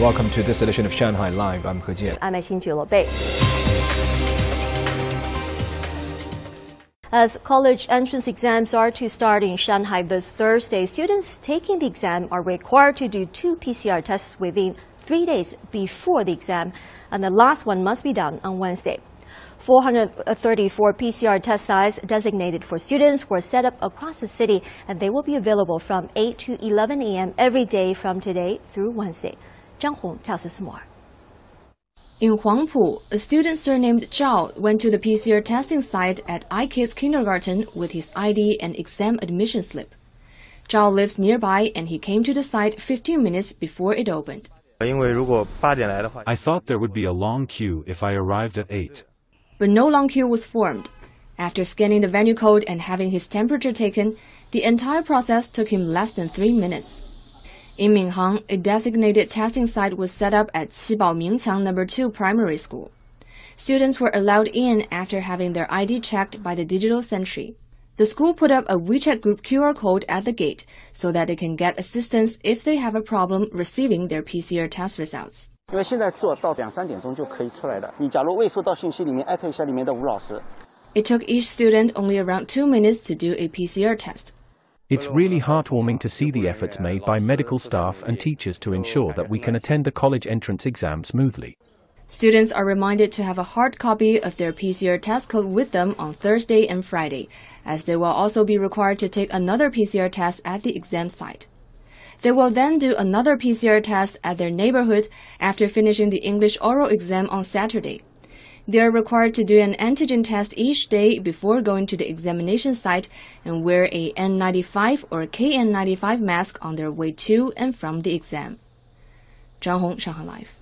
Welcome to this edition of Shanghai Live. I'm He Jian. I'm Xin Bei. As college entrance exams are to start in Shanghai this Thursday, students taking the exam are required to do two PCR tests within three days before the exam, and the last one must be done on Wednesday. 434 PCR test sites designated for students were set up across the city, and they will be available from 8 to 11 a.m. every day from today through Wednesday. Zhang Hong tells us more. In Huangpu, a student surnamed Zhao went to the PCR testing site at iKids Kindergarten with his ID and exam admission slip. Zhao lives nearby and he came to the site 15 minutes before it opened. I thought there would be a long queue if I arrived at 8. But no long queue was formed. After scanning the venue code and having his temperature taken, the entire process took him less than three minutes. In Minhang, a designated testing site was set up at Qibao Mingqiang No. 2 Primary School. Students were allowed in after having their ID checked by the digital sentry. The school put up a WeChat group QR code at the gate so that they can get assistance if they have a problem receiving their PCR test results. 因为现在做到两三点钟就可以出来的。你假如未收到信息，里面艾特一下里面的吴老师。It took each student only around two minutes to do a PCR test. It's really heartwarming to see the efforts made by medical staff and teachers to ensure that we can attend the college entrance exam smoothly. Students are reminded to have a hard copy of their PCR test code with them on Thursday and Friday, as they will also be required to take another PCR test at the exam site. They will then do another PCR test at their neighborhood after finishing the English oral exam on Saturday. They are required to do an antigen test each day before going to the examination site and wear a N95 or KN95 mask on their way to and from the exam. Zhang Hong, Shanghai Live.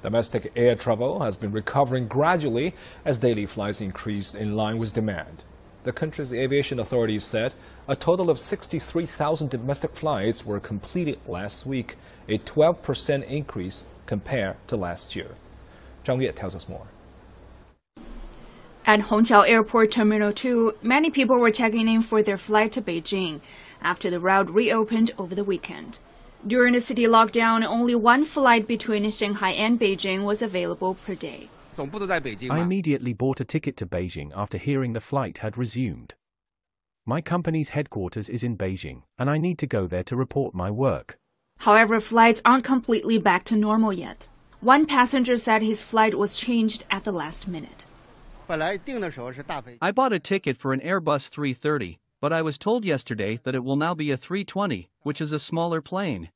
Domestic air travel has been recovering gradually as daily flights increased in line with demand. The country's aviation authorities said a total of 63,000 domestic flights were completed last week, a 12% increase compared to last year. Zhang Yue tells us more. At Hongqiao Airport Terminal 2, many people were checking in for their flight to Beijing after the route reopened over the weekend. During the city lockdown, only one flight between Shanghai and Beijing was available per day. I immediately bought a ticket to Beijing after hearing the flight had resumed. My company's headquarters is in Beijing, and I need to go there to report my work. However, flights aren't completely back to normal yet. One passenger said his flight was changed at the last minute. I bought a ticket for an Airbus 330, but I was told yesterday that it will now be a 320, which is a smaller plane.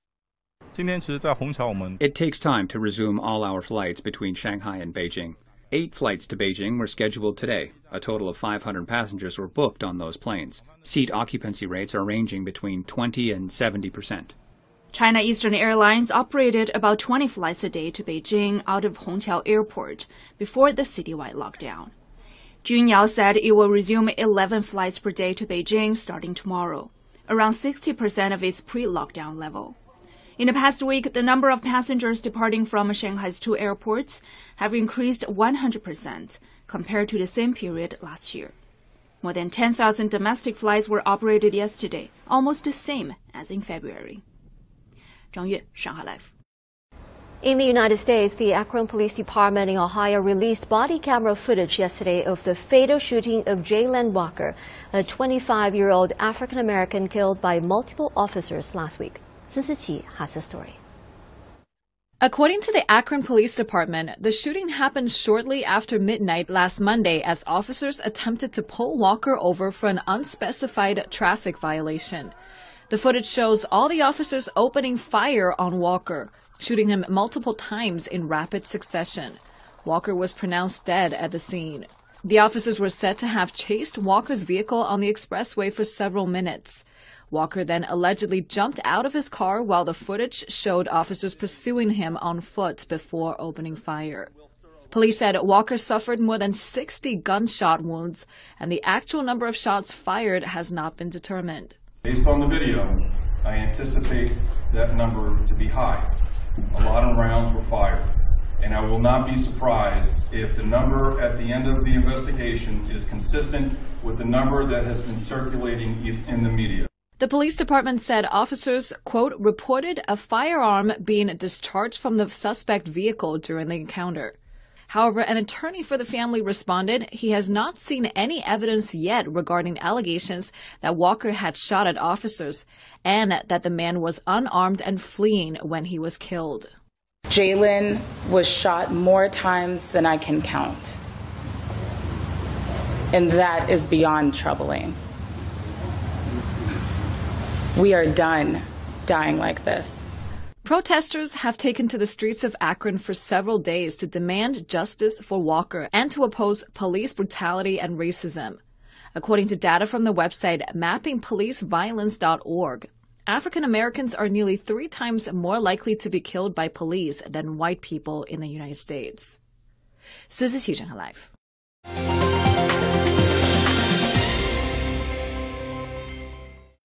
It takes time to resume all our flights between Shanghai and Beijing. Eight flights to Beijing were scheduled today. A total of 500 passengers were booked on those planes. Seat occupancy rates are ranging between 20 and 70 percent. China Eastern Airlines operated about 20 flights a day to Beijing out of Hongqiao Airport before the citywide lockdown. Juneyao said it will resume 11 flights per day to Beijing starting tomorrow, around 60% of its pre-lockdown level. In the past week, the number of passengers departing from Shanghai's two airports have increased 100% compared to the same period last year. More than 10,000 domestic flights were operated yesterday, almost the same as in February. 张悦，上海 Live。In the United States, the Akron Police Department in Ohio released body camera footage yesterday of the fatal shooting of Jayland Walker, a 25 year old African American killed by multiple officers last week. Sun has the story. According to the Akron Police Department, the shooting happened shortly after midnight last Monday as officers attempted to pull Walker over for an unspecified traffic violation. The footage shows all the officers opening fire on Walker shooting him multiple times in rapid succession. Walker was pronounced dead at the scene. The officers were said to have chased Walker's vehicle on the expressway for several minutes. Walker then allegedly jumped out of his car while the footage showed officers pursuing him on foot before opening fire. Police said Walker suffered more than 60 gunshot wounds, and the actual number of shots fired has not been determined. Based on the video, I anticipate that number to be high. A lot of rounds were fired. And I will not be surprised if the number at the end of the investigation is consistent with the number that has been circulating in the media. The police department said officers, quote, reported a firearm being discharged from the suspect vehicle during the encounter. However, an attorney for the family responded he has not seen any evidence yet regarding allegations that Walker had shot at officers and that the man was unarmed and fleeing when he was killed. Jayland was shot more times than I can count. And that is beyond troubling. We are done dying like this. Protesters have taken to the streets of Akron for several days to demand justice for Walker and to oppose police brutality and racism. According to data from the website mappingpoliceviolence.org, African Americans are nearly three times more likely to be killed by police than white people in the United States. 苏思琪整合 Live。